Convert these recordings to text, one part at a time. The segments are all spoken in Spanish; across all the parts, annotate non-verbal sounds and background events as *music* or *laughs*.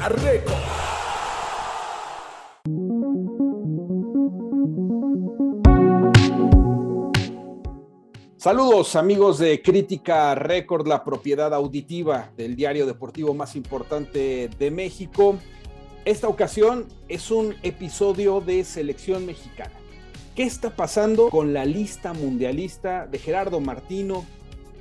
Record. Saludos amigos de Crítica Record, la propiedad auditiva del diario deportivo más importante de México. Esta ocasión es un episodio de selección mexicana. ¿Qué está pasando con la lista mundialista de Gerardo Martino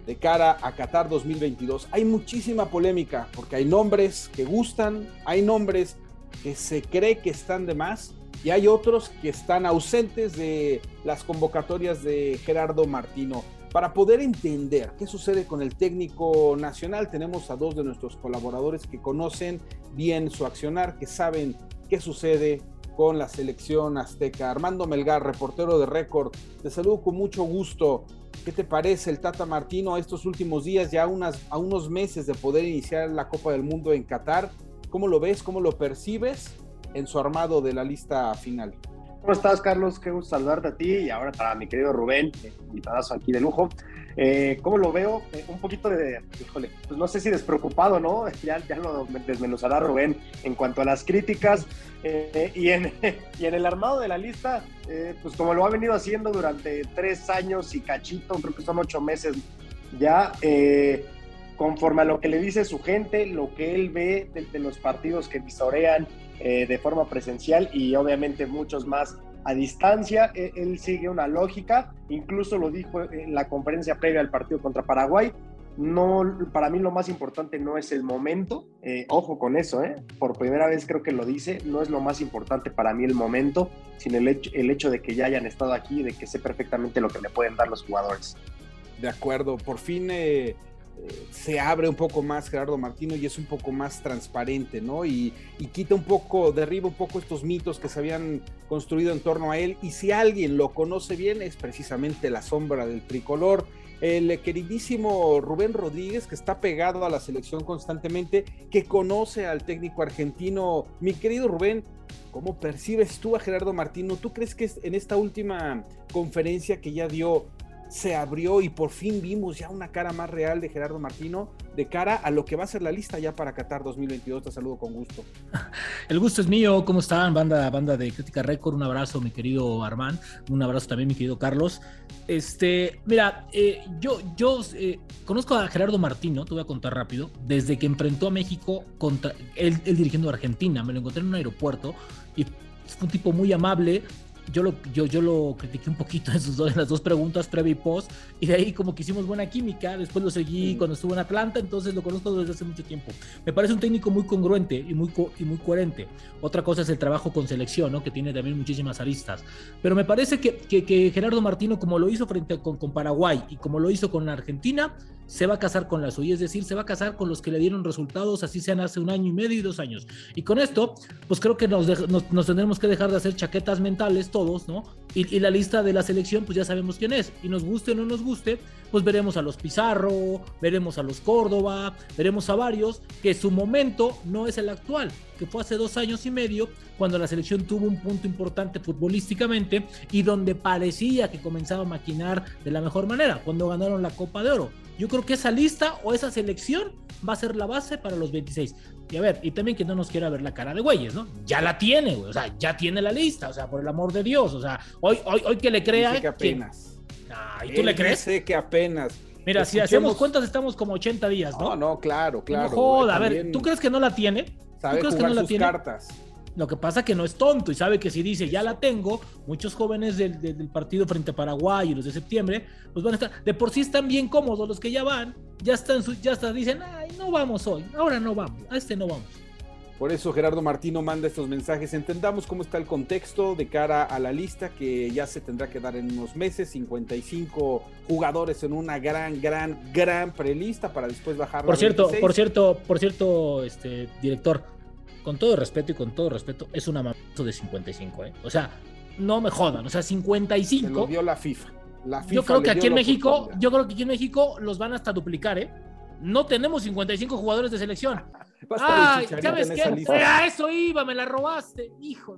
de cara a Qatar 2022? Hay muchísima polémica porque hay nombres que gustan, hay nombres que se cree que están de más y hay otros que están ausentes de las convocatorias de Gerardo Martino. Para poder entender qué sucede con el técnico nacional, tenemos a dos de nuestros colaboradores que conocen bien su accionar, que saben qué sucede con la selección azteca. Armando Melgar, reportero de récord, te saludo con mucho gusto. ¿Qué te parece el Tata Martino estos últimos días, ya unas, a unos meses de poder iniciar la Copa del Mundo en Qatar? ¿Cómo lo ves? ¿Cómo lo percibes en su armado de la lista final? ¿Cómo estás, Carlos? Qué gusto saludarte a ti y ahora para mi querido Rubén, invitadazo aquí de lujo. Eh, ¿Cómo lo veo? Eh, un poquito de, híjole, pues no sé si despreocupado, ¿no? *laughs* Ya, lo desmenuzará Rubén en cuanto a las críticas. Eh, *laughs* y, en, el armado de la lista, eh, pues como lo ha venido haciendo durante tres años y cachito, creo que son ocho meses ya, conforme a lo que le dice su gente, lo que él ve de, de los partidos que visorean de forma presencial y obviamente muchos más a distancia. E, él, sigue una lógica, incluso lo dijo en la conferencia previa al partido contra Paraguay. No, para mí lo más importante no es el momento, eh, ojo con eso, ¿eh? por primera vez creo que lo dice, no es lo más importante para mí el momento, sino el hecho, de que ya hayan estado aquí y de que sé perfectamente lo que le pueden dar los jugadores. De acuerdo, por fin eh, se abre un poco más Gerardo Martino y es un poco más transparente, ¿no? Y, quita un poco, derriba un poco estos mitos que se habían construido en torno a él. Y si alguien lo conoce bien, es precisamente la sombra del tricolor. El queridísimo Rubén Rodríguez, que está pegado a la selección constantemente, que conoce al técnico argentino. Mi querido Rubén, ¿cómo percibes tú a Gerardo Martino? ¿Tú crees que en esta última conferencia que ya dio se abrió y por fin vimos ya una cara más real de Gerardo Martino de cara a lo que va a ser la lista ya para Qatar 2022. Te saludo con gusto. *laughs* El gusto es mío. ¿Cómo están? Banda, banda de Crítica Record. Un abrazo, mi querido Armán. Un abrazo también, mi querido Carlos. Este, mira, eh, yo, yo eh, conozco a Gerardo Martino, te voy a contar rápido, desde que enfrentó a México contra él, él dirigiendo a Argentina. Me lo encontré en un aeropuerto y fue un tipo muy amable, yo lo, yo, yo lo critiqué un poquito en, sus dos, en las dos preguntas, previa y post, y de ahí como que hicimos buena química, después lo seguí cuando estuvo en Atlanta, entonces lo conozco desde hace mucho tiempo. Me parece un técnico muy congruente y muy, y muy coherente. Otra cosa es el trabajo con selección, ¿no? que tiene también muchísimas aristas. Pero me parece que, que, Gerardo Martino, como lo hizo frente con, con Paraguay y como lo hizo con Argentina, se va a casar con la suya, es decir, se va a casar con los que le dieron resultados, así sean hace un año y medio y dos años. Y con esto, pues creo que nos, nos, tendremos que dejar de hacer chaquetas mentales todos, ¿no? Y, la lista de la selección, pues ya sabemos quién es. Y nos guste o no nos guste, pues veremos a los Pizarro, veremos a los Córdoba, veremos a varios, que su momento no es el actual, que fue hace dos años y medio, cuando la selección tuvo un punto importante futbolísticamente y donde parecía que comenzaba a maquinar de la mejor manera, cuando ganaron la Copa de Oro yo creo que esa lista o esa selección va a ser la base para los 26. Y a ver, y también que no nos quiera ver la cara de güeyes, ¿no? Ya la tiene, güey. O sea, ya tiene la lista. O sea, por el amor de Dios. O sea, hoy, hoy, hoy que le crea. Dice que apenas. ¿Y tú le crees? Sé que apenas. Mira, si hacemos cuentas, estamos como 80 días, ¿no? No, no, claro, claro. No joda, a ver, ¿tú crees que no la tiene? ¿Tú crees que no la tiene? cartas. Lo que pasa que no es tonto y sabe que si dice ya la tengo, muchos jóvenes del, partido frente a Paraguay y los de septiembre, pues van a estar, de por sí están bien cómodos los que ya van, ya están, ya están, dicen, ay, no vamos hoy, ahora no vamos, a este no vamos. Por eso Gerardo Martino manda estos mensajes. Entendamos cómo está el contexto de cara a la lista que ya se tendrá que dar en unos meses. 55 jugadores en una gran, gran, gran prelista para después bajar. Por cierto, por cierto, por cierto, este director, con todo respeto y con todo respeto, es una mamazo de 55, ¿eh? O sea, no me jodan, o sea, 55. Se lo dio la FIFA. La FIFA yo creo que aquí en México, yo creo que aquí en México los van hasta duplicar, ¿eh? No tenemos 55 jugadores de selección. *laughs* Ah, ¿sabes qué? A eso iba, me la robaste, hijo.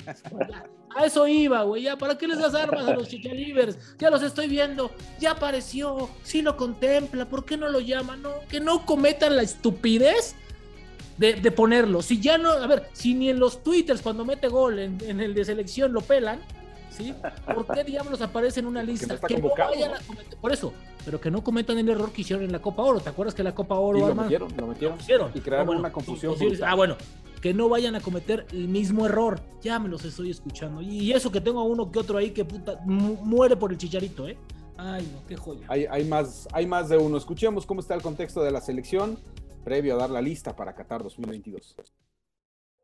A eso iba, güey. Ya, ¿para qué les das armas a los chichalivers? Ya los estoy viendo. Ya apareció. Sí lo contempla. ¿Por qué no lo llama? No, que no cometan la estupidez de, ponerlo. Si ya no, a ver, si ni en los twitters cuando mete gol en, el de selección lo pelan, ¿sí? ¿Por qué diablos aparece en una lista? Que no, a cometer, por eso, pero que no cometan el error que hicieron en la Copa Oro. ¿Te acuerdas que la Copa Oro, lo metieron, lo metieron, y crearon una confusión. ah, bueno, que no vayan a cometer el mismo error. Ya me los estoy escuchando. Y eso que tengo a uno que otro ahí que puta muere por el chicharito, ¿eh? Ay, no, qué joya. Hay, hay, más, hay más de uno. Escuchemos cómo está el contexto de la selección previo a dar la lista para Qatar 2022.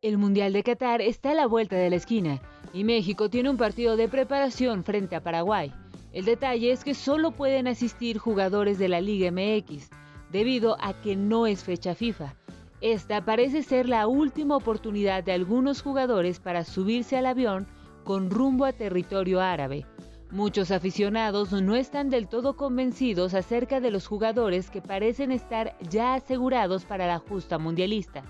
El Mundial de Qatar está a la vuelta de la esquina y México tiene un partido de preparación frente a Paraguay. El detalle es que solo pueden asistir jugadores de la Liga MX, debido a que no es fecha FIFA. Esta parece ser la última oportunidad de algunos jugadores para subirse al avión con rumbo a territorio árabe. Muchos aficionados no están del todo convencidos acerca de los jugadores que parecen estar ya asegurados para la justa mundialista,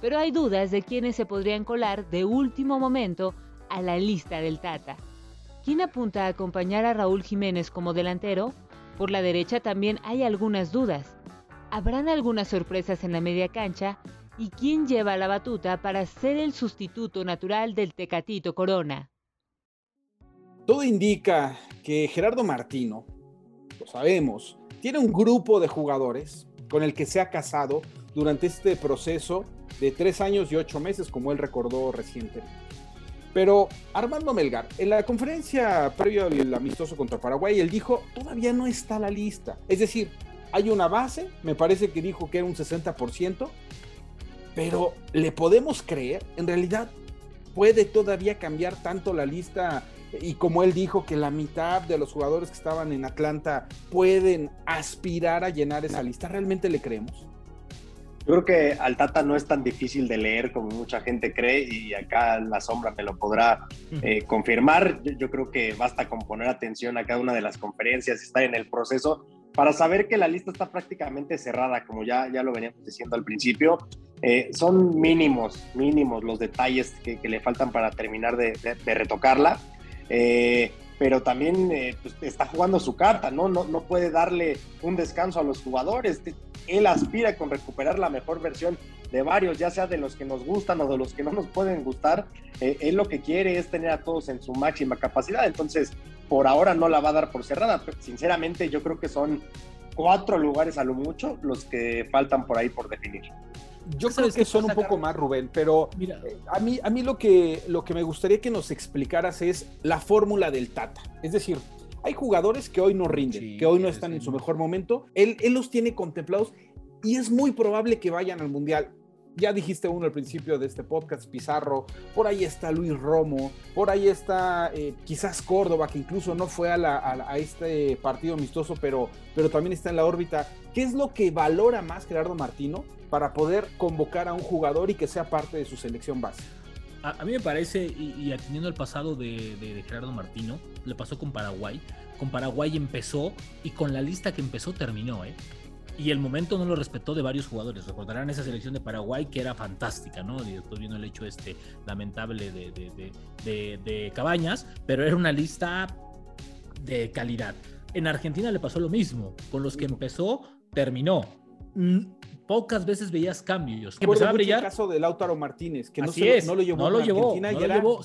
pero hay dudas de quienes se podrían colar de último momento a la lista del Tata. ¿Quién apunta a acompañar a Raúl Jiménez como delantero? Por la derecha también hay algunas dudas. ¿Habrán algunas sorpresas en la media cancha? ¿Y quién lleva la batuta para ser el sustituto natural del Tecatito Corona? Todo indica que Gerardo Martino, lo sabemos, tiene un grupo de jugadores con el que se ha casado durante este proceso de tres años y ocho meses, como él recordó recientemente. Pero Armando Melgar, en la conferencia previa al amistoso contra Paraguay, él dijo, todavía no está la lista. Es decir, hay una base, me parece que dijo que era un 60%, pero ¿le podemos creer? En realidad, ¿puede todavía cambiar tanto la lista y como él dijo que la mitad de los jugadores que estaban en Atlanta pueden aspirar a llenar esa lista, ¿realmente le creemos? Yo creo que al Tata no es tan difícil de leer como mucha gente cree y acá la sombra me lo podrá eh, confirmar. Yo, creo que basta con poner atención a cada una de las conferencias estar en el proceso para saber que la lista está prácticamente cerrada, como ya, ya lo veníamos diciendo al principio. Eh, son mínimos, mínimos los detalles que, le faltan para terminar de retocarla. Eh, pero también eh, pues, está jugando su carta, ¿no? ¿no? No puede darle un descanso a los jugadores. Él aspira con recuperar la mejor versión de varios, ya sea de los que nos gustan o de los que no nos pueden gustar. Eh, él lo que quiere es tener a todos en su máxima capacidad, entonces por ahora no la va a dar por cerrada. sinceramente, yo creo que son cuatro lugares a lo mucho los que faltan por ahí por definir. Yo creo que son un poco más, Rubén, pero Mira. Eh, a mí, a mí lo, que, lo que me gustaría que nos explicaras es la fórmula del Tata. Es decir, hay jugadores que hoy no rinden, que hoy no están en su mejor momento. Él, él los tiene contemplados y es muy probable que vayan al Mundial ya dijiste uno al principio de este podcast, Pizarro, por ahí está Luis Romo, por ahí está eh, quizás Córdoba, que incluso no fue a, este partido amistoso, pero, pero también está en la órbita. ¿Qué es lo que valora más Gerardo Martino para poder convocar a un jugador y que sea parte de su selección base? A, mí me parece, y, atendiendo al pasado de, de Gerardo Martino, le pasó con Paraguay. Con Paraguay empezó y con la lista que empezó terminó, ¿eh? Y el momento no lo respetó de varios jugadores. Recordarán esa selección de Paraguay que era fantástica, ¿no? Y después vino el hecho este lamentable de, de, de, Cabañas, pero era una lista de calidad. En Argentina le pasó lo mismo. Con los que empezó, terminó. Mm, pocas veces veías cambios. Que empezaba a brillar. El caso de Lautaro Martínez, que no, no, lo llevó. No lo llevó. no lo llevó.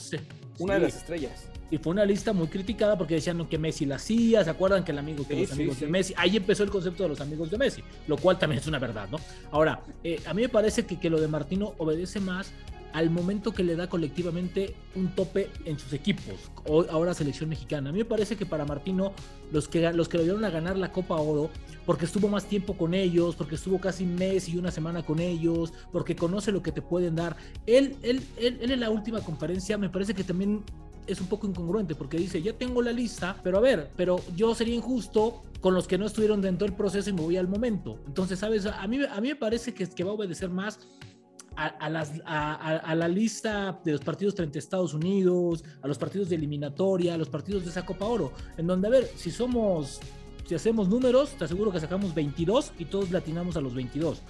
Una de las estrellas y fue una lista muy criticada porque decían que Messi la hacía, ¿se acuerdan que el amigo que los amigos de Messi? Ahí empezó el concepto de los amigos de Messi, lo cual también es una verdad, ¿no? Ahora, eh, a mí me parece que, que lo de Martino obedece más al momento que le da colectivamente un tope en sus equipos, ahora selección mexicana. A mí me parece que para Martino, los que, los que lo dieron a ganar la Copa Oro, porque estuvo más tiempo con ellos, porque estuvo casi un mes y una semana con ellos, porque conoce lo que te pueden dar, él, él, él, él en la última conferencia me parece que también es un poco incongruente porque dice, ya tengo la lista, pero a ver, pero yo sería injusto con los que no estuvieron dentro del proceso y me voy al momento. Entonces, ¿sabes? A mí, a mí me parece que, que va a obedecer más a, la lista de los partidos frente a Estados Unidos, a los partidos de eliminatoria, a los partidos de esa Copa Oro, en donde, a ver, si somos, si hacemos números, te aseguro que sacamos 22 y todos latinamos a los 22.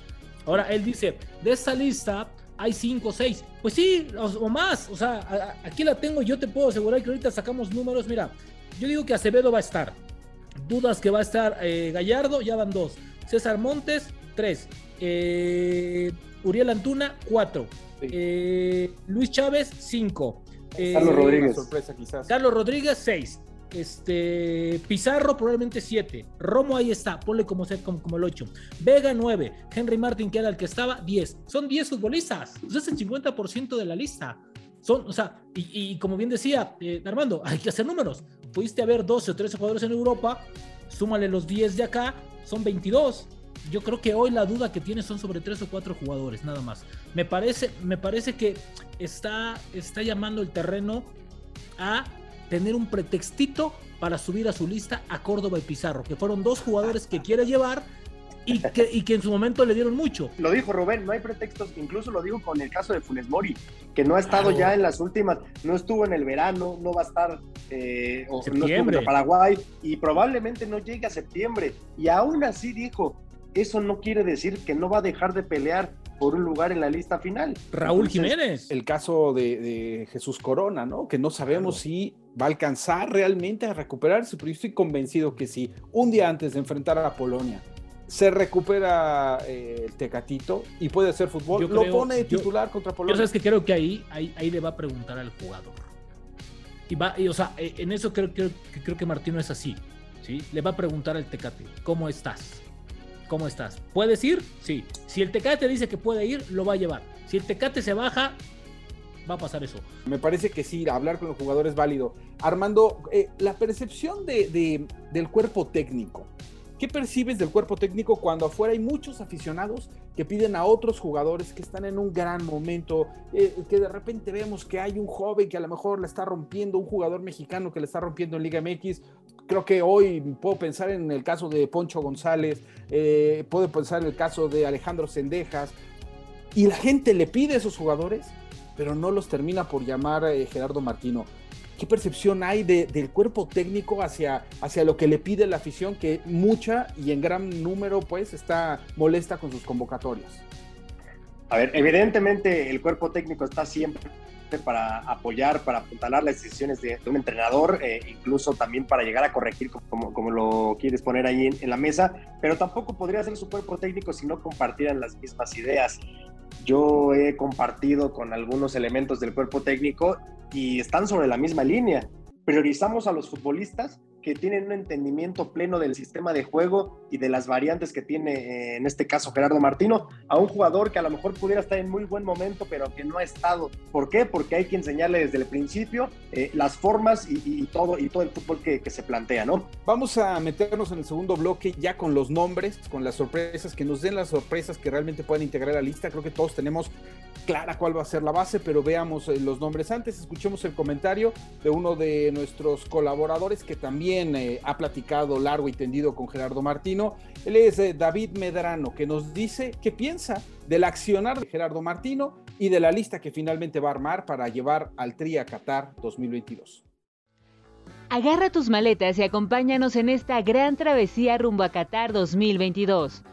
Ahora, él dice, de esa lista hay cinco o seis. Pues sí, o, más. O sea, aquí la tengo. Yo te puedo asegurar que ahorita sacamos números. Mira, yo digo que Acevedo va a estar. Dudas que va a estar eh, Gallardo, ya van dos. César Montes, tres. Eh, Uriel Antuna, 4. Eh, Luis Chávez, 5. Carlos Rodríguez. Sorpresa, quizás. Carlos Rodríguez, 6. Este, Pizarro probablemente 7. Romo ahí está, ponle como, como, como el 8. Vega 9. Henry Martin, que era el que estaba, 10. Son 10 futbolistas. Es el 50% de la lista. Son, o sea, y, como bien decía eh, Armando, hay que hacer números. Pudiste haber 12 o 13 jugadores en Europa, súmale los 10 de acá, son 22. Yo creo que hoy la duda que tiene son sobre 3 o 4 jugadores, nada más. Me parece, me parece que está, está llamando el terreno a tener un pretextito para subir a su lista a Córdoba y Pizarro, que fueron dos jugadores que quiere llevar y que, y que, en su momento le dieron mucho. Lo dijo Rubén, no hay pretextos, incluso lo digo con el caso de Funes Mori, que no ha estado ya en las últimas, no estuvo en el verano, no va a estar eh, o no estuvo en Paraguay y probablemente no llegue a septiembre. Y aún así dijo, eso no quiere decir que no va a dejar de pelear por un lugar en la lista final. Raúl Jiménez. El caso de, Jesús Corona, ¿no? Que no sabemos si va a alcanzar realmente a recuperarse, pero yo estoy convencido que si un día antes de enfrentar a la Polonia se recupera eh, el Tecatito y puede hacer fútbol, lo pone titular contra Polonia. Yo sabes que creo que ahí, ahí, le va a preguntar al jugador. Y va, y, o sea, eh, en eso creo, creo, creo que Martino es así. ¿sí? Le va a preguntar al Tecate, ¿cómo estás? ¿Cómo estás? ¿Puedes ir? Sí. Si el Tecate dice que puede ir, lo va a llevar. Si el Tecate se baja, va a pasar eso. Me parece que sí, hablar con los jugadores es válido. Armando, eh, la percepción de, del cuerpo técnico ¿Qué percibes del cuerpo técnico cuando afuera hay muchos aficionados que piden a otros jugadores que están en un gran momento, eh, que de repente vemos que hay un joven que a lo mejor le está rompiendo, un jugador mexicano que le está rompiendo en Liga MX? Creo que hoy puedo pensar en el caso de Poncho González, eh, puedo pensar en el caso de Alejandro Sendejas, y la gente le pide a esos jugadores, pero no los termina por llamar eh, Gerardo Martino. ¿Qué percepción hay del cuerpo técnico hacia, hacia lo que le pide la afición, que mucha y en gran número pues está molesta con sus convocatorias? A ver, evidentemente el cuerpo técnico está siempre para apoyar, para apuntalar las decisiones de, un entrenador, eh, incluso también para llegar a corregir como, lo quieres poner ahí en, la mesa, pero tampoco podría ser su cuerpo técnico si no compartieran las mismas ideas. Yo he compartido con algunos elementos del cuerpo técnico y están sobre la misma línea. Priorizamos a los futbolistas que tienen un entendimiento pleno del sistema de juego y de las variantes que tiene, eh, en este caso, Gerardo Martino, a un jugador que a lo mejor pudiera estar en muy buen momento, pero que no ha estado. ¿Por qué? Porque hay que enseñarle desde el principio eh, las formas y, todo, y todo el fútbol que, que, se plantea, ¿no? Vamos a meternos en el segundo bloque ya con los nombres, con las sorpresas, que nos den las sorpresas que realmente puedan integrar a la lista. Creo que todos tenemos clara cuál va a ser la base, pero veamos eh, los nombres antes. Escuchemos el comentario de uno de nuestros colaboradores que eh, ha platicado largo y tendido con Gerardo Martino. Él es eh, David Medrano, que nos dice qué piensa del accionar de Gerardo Martino y de la lista que finalmente va a armar para llevar al Tri a Qatar 2022. Agarra tus maletas y acompáñanos en esta gran travesía rumbo a Qatar 2022.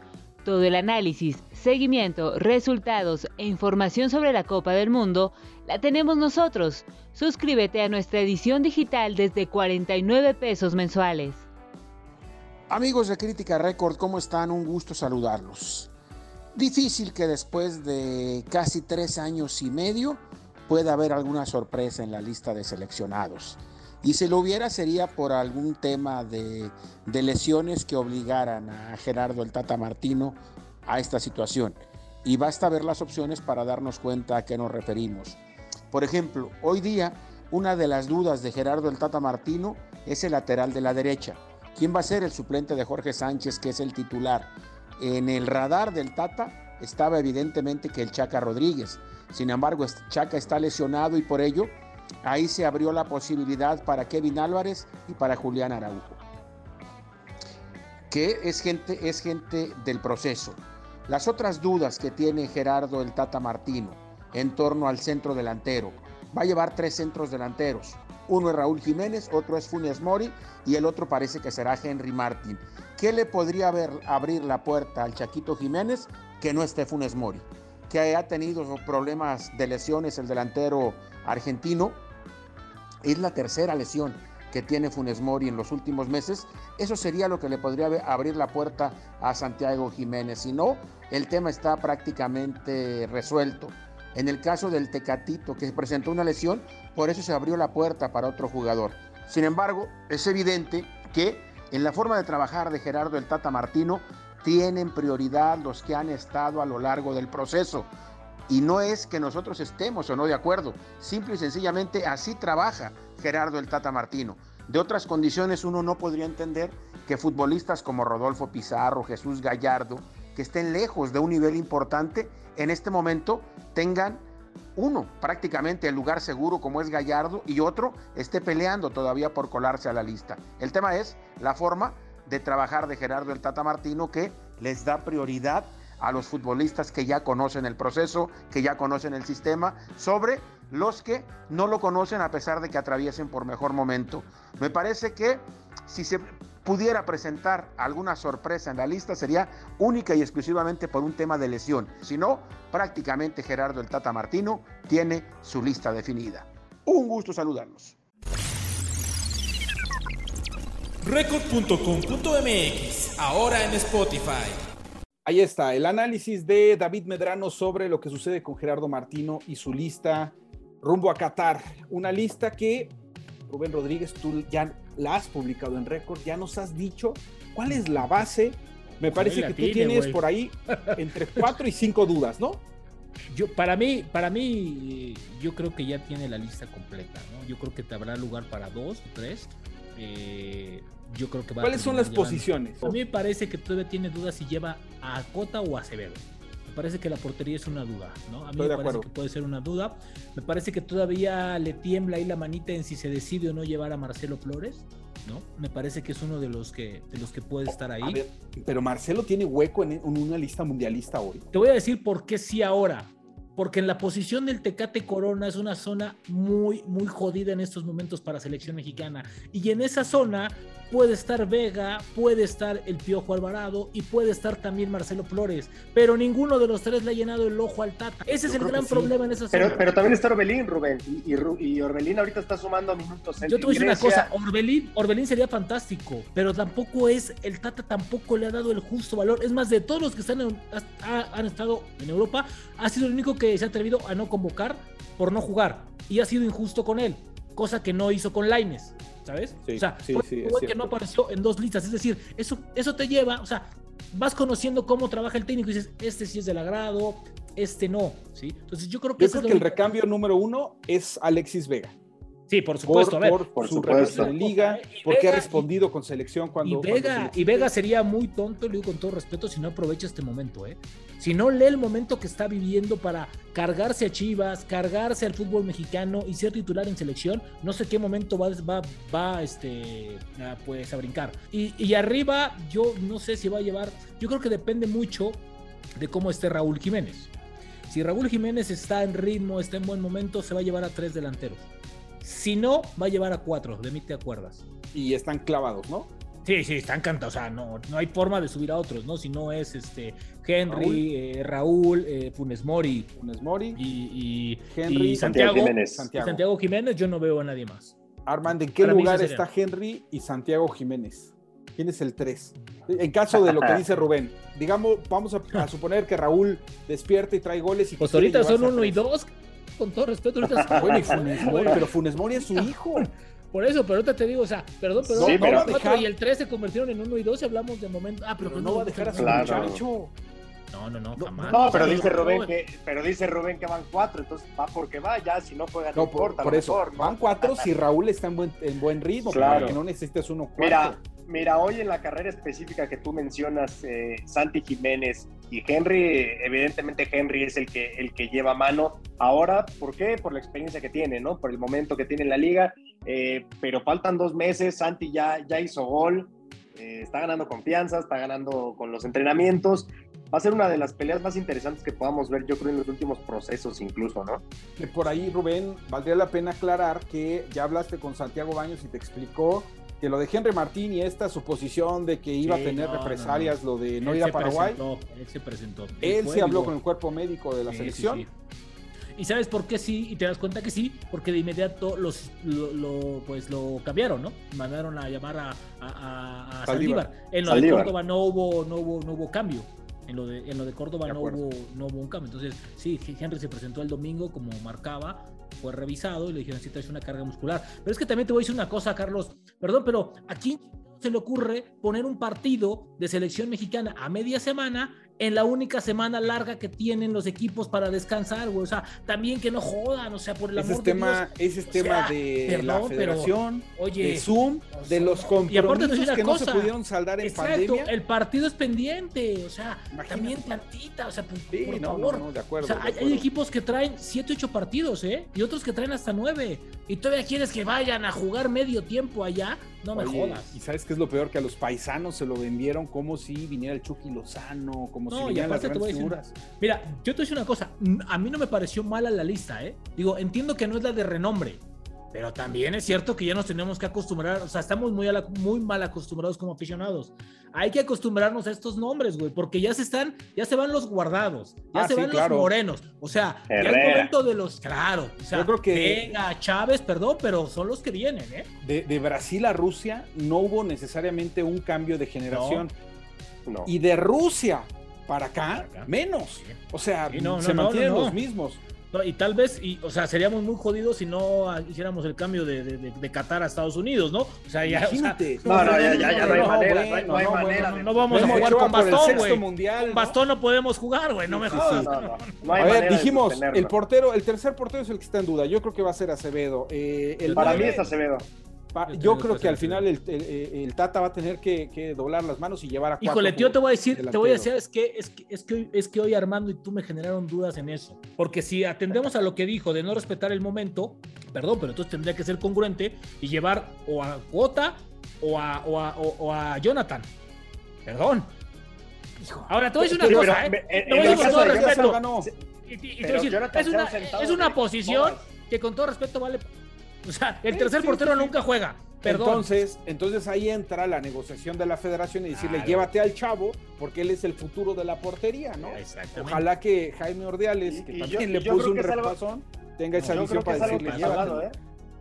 Todo el análisis, seguimiento, resultados e información sobre la Copa del Mundo la tenemos nosotros. Suscríbete a nuestra edición digital desde 49 pesos mensuales. Amigos de Crítica Record, ¿cómo están? Un gusto saludarlos. Difícil que después de casi tres años y medio pueda haber alguna sorpresa en la lista de seleccionados. Y si lo hubiera sería por algún tema de, lesiones que obligaran a Gerardo el Tata Martino a esta situación. Y basta ver las opciones para darnos cuenta a qué nos referimos. Por ejemplo, hoy día una de las dudas de Gerardo el Tata Martino es el lateral de la derecha. ¿Quién va a ser el suplente de Jorge Sánchez, que es el titular? En el radar del Tata estaba evidentemente que el Chaca Rodríguez. Sin embargo, Chaca está lesionado y por ello ahí se abrió la posibilidad para Kevin Álvarez y para Julián Araujo. Que es gente, es gente del proceso. Las otras dudas que tiene Gerardo el Tata Martino en torno al centro delantero. Va a llevar tres centros delanteros. Uno es Raúl Jiménez, otro es Funes Mori y el otro parece que será Henry Martin. ¿Qué le podría abrir la puerta al Chaquito Jiménez que no esté Funes Mori? Que haya tenido problemas de lesiones el delantero argentino. Es la tercera lesión. Que tiene Funes Mori en los últimos meses, eso sería lo que le podría abrir la puerta a Santiago Jiménez. Si no, el tema está prácticamente resuelto. En el caso del Tecatito, que presentó una lesión, por eso se abrió la puerta para otro jugador. Sin embargo, es evidente que en la forma de trabajar de Gerardo el Tata Martino tienen prioridad los que han estado a lo largo del proceso. Y no es que nosotros estemos o no de acuerdo, simple y sencillamente así trabaja Gerardo el Tata Martino. De otras condiciones uno no podría entender que futbolistas como Rodolfo Pizarro, Jesús Gallardo, que estén lejos de un nivel importante, en este momento tengan uno prácticamente el lugar seguro como es Gallardo y otro esté peleando todavía por colarse a la lista. El tema es la forma de trabajar de Gerardo el Tata Martino que les da prioridad a los futbolistas que ya conocen el proceso, que ya conocen el sistema, sobre los que no lo conocen a pesar de que atraviesen por mejor momento. Me parece que si se pudiera presentar alguna sorpresa en la lista sería única y exclusivamente por un tema de lesión. Si no, prácticamente Gerardo el Tata Martino tiene su lista definida. Un gusto saludarlos. Record.com.mx, ahora en Spotify. Ahí está, el análisis de David Medrano sobre lo que sucede con Gerardo Martino y su lista rumbo a Qatar. Una lista que, Rubén Rodríguez, tú ya la has publicado en récord, ya nos has dicho cuál es la base. Me parece que tú tienes por ahí entre cuatro y cinco dudas, ¿no? Yo, para mí, para mí, yo creo que ya tiene la lista completa, ¿no? Yo creo que te habrá lugar para dos o tres. Eh, yo creo que ¿Cuáles son las posiciones? A mí me parece que todavía tiene dudas si lleva a Cota o a Acevedo parece que la portería es una duda, ¿no? A mí me parece que puede ser una duda. Me parece que todavía le tiembla ahí la manita en si se decide o no llevar a Marcelo Flores, ¿no? Me parece que es uno de los que, de los que puede estar ahí. pero Marcelo tiene hueco en, una lista mundialista hoy. Te voy a decir por qué sí ahora porque en la posición del Tecate Corona es una zona muy, muy jodida en estos momentos para selección mexicana. Y en esa zona puede estar Vega, puede estar el Piojo Alvarado y puede estar también Marcelo Flores. Pero ninguno de los tres le ha llenado el ojo al Tata. Ese es el gran problema en esa zona. Pero, también está Orbelín, Rubén. Y, Orbelín ahorita está sumando minutos. Yo te voy a decir una cosa, Orbelín, Orbelín sería fantástico, pero tampoco es, el Tata tampoco le ha dado el justo valor. Es más, de todos los que están han estado en Europa, ha sido el único que se ha atrevido a no convocar por no jugar y ha sido injusto con él, cosa que no hizo con Laines, ¿sabes? o sea, que no apareció en dos listas, es decir, eso, eso te lleva, o sea, vas conociendo cómo trabaja el técnico y dices, este sí es del agrado, este no, ¿sí? Entonces yo creo que... Yo creo que el recambio número uno es Alexis Vega. Sí, por supuesto. Por, su supuesto. en liga, porque ha respondido con selección cuando. Y Vega, y Vega sería muy tonto, le digo con todo respeto, si no aprovecha este momento, ¿eh? Si no lee el momento que está viviendo para cargarse a Chivas, cargarse al fútbol mexicano y ser titular en selección, no sé qué momento va, va, va este, a, pues, a brincar. Y, y arriba, yo no sé si va a llevar. Yo creo que depende mucho de cómo esté Raúl Jiménez. Si Raúl Jiménez está en ritmo, está en buen momento, se va a llevar a tres delanteros. Si no, va a llevar a cuatro, de mí te acuerdas. Y están clavados, ¿no? Sí, sí, están cantados. O sea, no, no hay forma de subir a otros, ¿no? Si no es este Henry, Raúl, eh, eh, Funes Mori. Funes Mori. Y, Henry, Santiago, Jiménez. Santiago. Jiménez, yo no veo a nadie más. Armand, ¿en qué lugar está Henry y Santiago Jiménez? ¿Quién es el 3? En caso de lo que *laughs* dice Rubén, digamos, vamos a, suponer que Raúl despierta y trae goles y Pues ahorita son uno y dos con todo respeto. Ahorita bueno, y Funes Mori, pero Funes Mori es su hijo. Por eso, pero ahorita te digo, o sea, perdón, perdón, sí, pero y el 3 se convirtieron en 1 y 2 y hablamos de momento. Ah, pero, pues no, va a dejar a su muchacho. No, no, no, jamás. No, pero dice Rubén que, pero dice Rubén que van cuatro, entonces va porque va, ya si no juegan no, importa. Por, eso, van cuatro si *laughs* Raúl está en buen, en buen ritmo, claro. que no necesitas uno cuatro. Mira, mira, hoy en la carrera específica que tú mencionas, eh, Santi Jiménez y Henry, evidentemente Henry es el que, el que lleva mano. Ahora, ¿por qué? Por la experiencia que tiene, ¿no? Por el momento que tiene en la liga. Eh, pero faltan dos meses, Santi ya, ya hizo gol, eh, está ganando confianza, está ganando con los entrenamientos. Va a ser una de las peleas más interesantes que podamos ver, yo creo, en los últimos procesos incluso, ¿no? Por ahí, Rubén, valdría la pena aclarar que ya hablaste con Santiago Baños y te explicó que lo de Henry Martín y esta suposición de que iba a tener represalias, lo de no ir a Paraguay. él se presentó. Él, se habló con el cuerpo médico de la selección. ¿Y sabes por qué sí? Y te das cuenta que sí, porque de inmediato los, lo, pues lo cambiaron, ¿no? Mandaron a llamar a, a, a Saldívar. En lo de Córdoba no hubo, no hubo, no hubo cambio. En lo de, en lo de Córdoba no, hubo, no hubo un cambio. Entonces, sí, Henry se presentó el domingo como marcaba, fue revisado y le dijeron, si traes una carga muscular. Pero es que también te voy a decir una cosa, Carlos. Perdón, pero aquí se le ocurre poner un partido de selección mexicana a media semana en la única semana larga que tienen los equipos para descansar, güey. O sea, también que no jodan, o sea, por el amor de tema, Dios. Ese es tema de la federación, oye, de Zoom, de los compromisos que no se pudieron saldar en exacto, pandemia. el partido es pendiente, o sea, también tantita, o sea, por, favor. No, de acuerdo, o sea, hay, equipos que traen 7, 8 partidos, ¿eh? Y otros que traen hasta 9. Y todavía quieres que vayan a jugar medio tiempo allá, no me jodas. Y sabes qué es lo peor, que a los paisanos se lo vendieron como si viniera el Chucky Lozano, como no, si vinieran las grandes figuras. Mira, yo te voy a decir una cosa, a mí no me pareció mala la lista, ¿eh? Digo, entiendo que no es la de renombre, pero también es cierto que ya nos tenemos que acostumbrar, o sea, estamos muy, muy mal acostumbrados como aficionados. Hay que acostumbrarnos a estos nombres, güey, porque ya se están, ya se van los guardados, ya ah, se van los morenos. O sea, ya es momento de los, claro, o sea, Yo creo que venga, Chávez, perdón, pero son los que vienen, ¿eh? De, Brasil a Rusia no hubo necesariamente un cambio de generación. No. Y de Rusia para acá, menos. O sea, se mantienen los mismos y tal vez, y, o sea, seríamos muy jodidos si no hiciéramos el cambio de, de, Qatar a Estados Unidos, ¿no? O sea, ya. Imagínate. no, no, ya, ya, no hay manera. no, hay manera. No, vamos a jugar con bastón, güey. Con bastón no podemos jugar, güey. No me jodas. *laughs* a ver, dijimos, el portero, el tercer portero es el que está en duda. Yo creo que va a ser Acevedo. Eh, el Para mí es Acevedo. Yo creo que al final el, Tata va a tener que, doblar las manos y llevar a cuatro. Híjole, tío, te voy a decir, te voy a decir, es que, es que, es que, es que hoy Armando y tú me generaron dudas en eso. Porque si atendemos a lo que dijo de no respetar el momento, perdón, pero entonces tendría que ser congruente y llevar o a Cuota o a, o a, Jonathan. Perdón. Ahora, te voy a decir una cosa, ¿eh? Te voy a decir con todo respeto. es una posición que con todo respeto vale o sea, el tercer portero nunca juega. Perdón. Entonces, entonces ahí entra la negociación de la federación y decirle, llévate al chavo, porque él es el futuro de la portería, ¿no? Ojalá que Jaime Ordiales, que también le puso un repasón, tenga esa visión para decirle, llévate. ¿eh?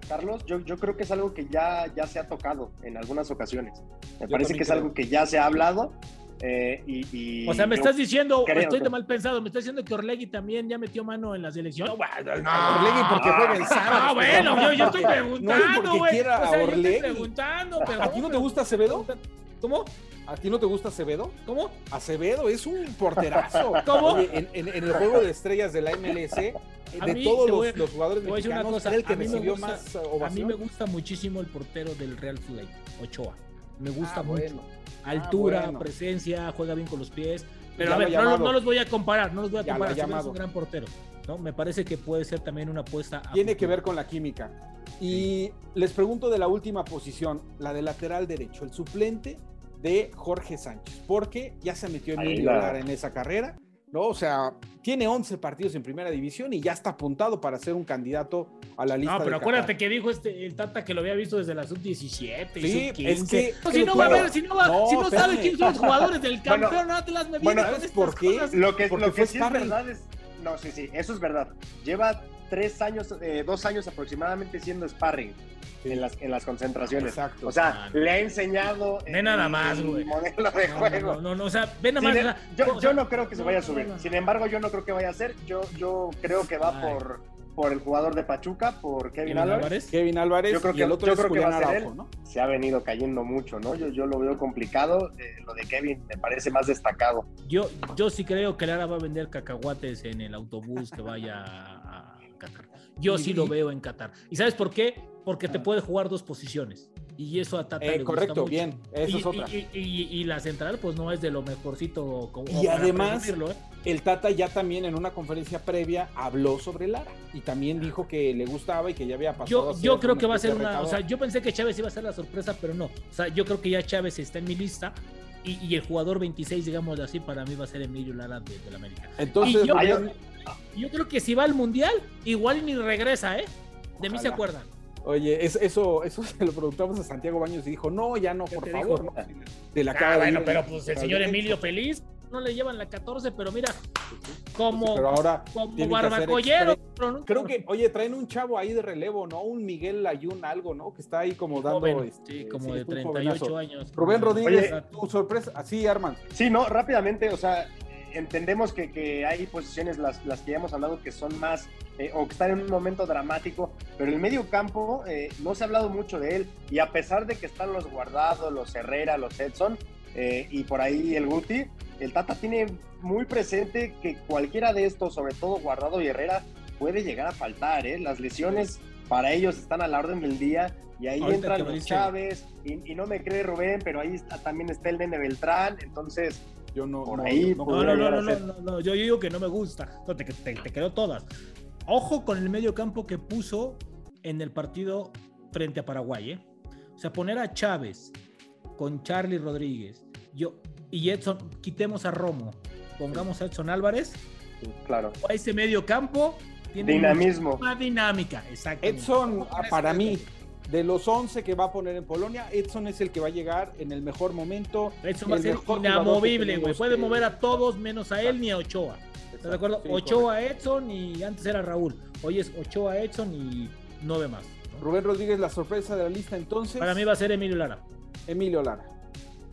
Carlos, yo, yo, creo que es algo que ya, ya se ha tocado en algunas ocasiones. Me parece que es algo que ya se ha hablado eh, y, o sea, me estás diciendo, estoy de mal pensado, me estás diciendo que Orlegui también ya metió mano en la selección. No, no, Orlegui porque juega el sábado. Ah, bueno, yo, yo, estoy preguntando, no, quiera o sea, Orlegui. preguntando, ¿A ti no te gusta Acevedo? ¿Cómo? ¿A ti no te gusta Acevedo? ¿Cómo? Acevedo es un porterazo. *laughs* ¿Cómo? en, en, el juego de estrellas de la MLS, de todos los, los, jugadores mexicanos, cosa, el que recibió más ovación. A mí me gusta muchísimo el portero del Real Flight, Ochoa. Me gusta ah, mucho. Ah, altura, presencia, juega bien con los pies. Pero a ver, no, los voy a comparar, no los voy a comparar. Es un gran portero. ¿no? Me parece que puede ser también una apuesta. Tiene que ver con la química. Y les pregunto de la última posición, la de lateral derecho, el suplente de Jorge Sánchez, porque ya se metió en en esa carrera ¿no? O sea, tiene 11 partidos en primera división y ya está apuntado para ser un candidato a la lista. No, pero acuérdate que dijo este, el Tata que lo había visto desde la sub-17. Sí, es que. si no va a ver, si no, va, no, si no sabe quiénes son los jugadores del *laughs* campeón, no te las me Bueno, ¿por qué? Lo que, lo que sí es verdad es. No, sí, sí, eso es verdad. Lleva tres años, eh, dos años aproximadamente siendo sparring en las, en las concentraciones. Exacto. O sea, le ha enseñado. Ve nada más, güey. modelo de juego. No, no, o sea, ve nada más. yo, yo no creo que se vaya a subir. Sin embargo, yo no creo que vaya a ser. Yo, yo creo que va por, por el jugador de Pachuca, por Kevin, Álvarez. Kevin Álvarez. Yo creo que, el otro yo creo que va a ser él. ¿no? Se ha venido cayendo mucho, ¿no? Yo, yo lo veo complicado. Eh, lo de Kevin me parece más destacado. Yo, yo sí creo que Lara va a vender cacahuates en el autobús que vaya a Qatar. Yo sí lo veo en Qatar. ¿Y sabes por qué? porque te puede jugar dos posiciones. Y eso a Tata eh, le Correcto, gusta bien. Eso y, es otra. Y, la central, pues no es de lo mejorcito. Como, y además, ¿eh? el Tata ya también en una conferencia previa habló sobre Lara. Y también dijo que le gustaba y que ya había pasado. Yo, yo creo que va a ser una. O sea, yo pensé que Chávez iba a ser la sorpresa, pero no. O sea, yo creo que ya Chávez está en mi lista. Y, el jugador 26, digamos así, para mí va a ser Emilio Lara de, la América. Entonces, yo, yo, creo que si va al mundial, igual ni regresa, ¿eh? De mí se acuerdan. Oye, eso, eso, se lo preguntamos a Santiago Baños y dijo, no, ya no, por favor. De la ah, bueno, pero pues el señor Emilio feliz, no le llevan la 14, pero mira, como, pero ahora como barbacollero. pero no- Creo que, oye, traen un chavo ahí de relevo, ¿no? Un Miguel Ayun, algo, ¿no? Que está ahí como dando. joven, este, sí, como sí, de un 38 jovenazo. años. Rubén Rodríguez, Oye. tu sorpresa. Así, Arman. Sí, no, rápidamente, o sea, entendemos que, que hay posiciones, las, las que ya hemos hablado, que son más, eh, o que están en un momento dramático, pero el medio campo eh, no se ha hablado mucho de él, y a pesar de que están los Guardados, los Herrera, los Edson, eh, y por ahí el Guti, el Tata tiene muy presente que cualquiera de estos, sobre todo Guardado y Herrera, puede llegar a faltar, ¿eh? Las lesiones para ellos están a la orden del día, y ahí Ahorita entran los Chávez, y, y no me cree Rubén, pero ahí está- también está el Nene Beltrán, entonces Yo no. Por no- ahí, no- No, no, no, no, yo digo que no me gusta. No, te, te, te quedó todas. Ojo con el medio campo que puso en el partido frente a Paraguay. ¿eh? O sea, poner a Chávez con Charlie Rodríguez yo, y Edson, quitemos a Romo, pongamos a Edson Álvarez, claro. a ese medio campo tiene Dinamismo. más dinámica. Exactamente. Edson, para mí, de los 11 que va a poner en Polonia, Edson es el que va a llegar en el mejor momento. Edson va a ser inamovible, güey. Puede mover a todos menos a él ni a Ochoa. ¿Estás de acuerdo? Sí, Ochoa, Edson y antes era Raúl. Hoy es Ochoa, Edson y nueve más. ¿no? Rubén Rodríguez, la sorpresa de la lista entonces. Para mí va a ser Emilio Lara. Emilio Lara.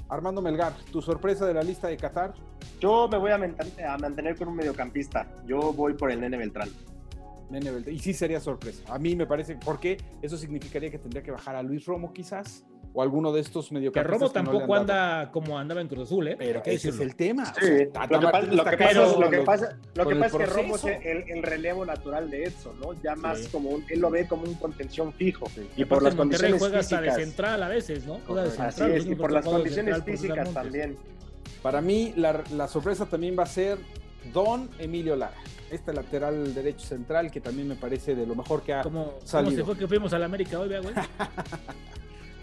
Armando Melgar, tu sorpresa de la lista de Qatar. Yo me voy a, manten- a mantener con un mediocampista. Yo voy por el Nene Beltrán. Nene. Y sí sería sorpresa. A mí me parece, porque eso significaría que tendría que bajar a Luis Romo quizás, o alguno de estos Que mediocampistas. Romo que le tampoco anda como andaba en Cruz Azul, ¿eh? Pero ese es el tema. Sí, O sea, Tata lo que, pasa, lo que pasa- casado lo que con pasa- lo con que el pasa es que Romo es el, el relevo natural de Edson, ¿no? Ya más Sí. como un, él lo ve como un contención fijo. Y Y por las Monterrey condiciones juega hasta de físicas. central a veces, ¿no? Juega de Así central. es, los y por las condiciones central físicas también. Para mí, la, la sorpresa también va a ser Don Emilio Lara. Este lateral derecho central que también me parece de lo mejor que ha ¿Cómo, cómo salido. se fue que fuimos a la América hoy, vea, güey?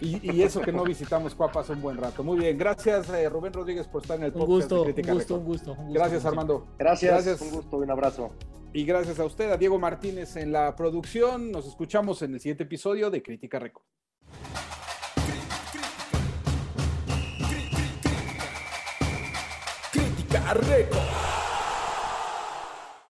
Y, y eso que no visitamos Cuapas un buen rato. Muy bien, gracias eh, Rubén Rodríguez por estar en el Un podcast gusto, de un Crítica gusto, un Record. gusto, un gusto. Gracias como Armando. Gracias, Gracias. un gusto y un abrazo. Y gracias a usted, a Diego Martínez en la producción. Nos escuchamos en el siguiente episodio de Crítica Record. Crítica Record.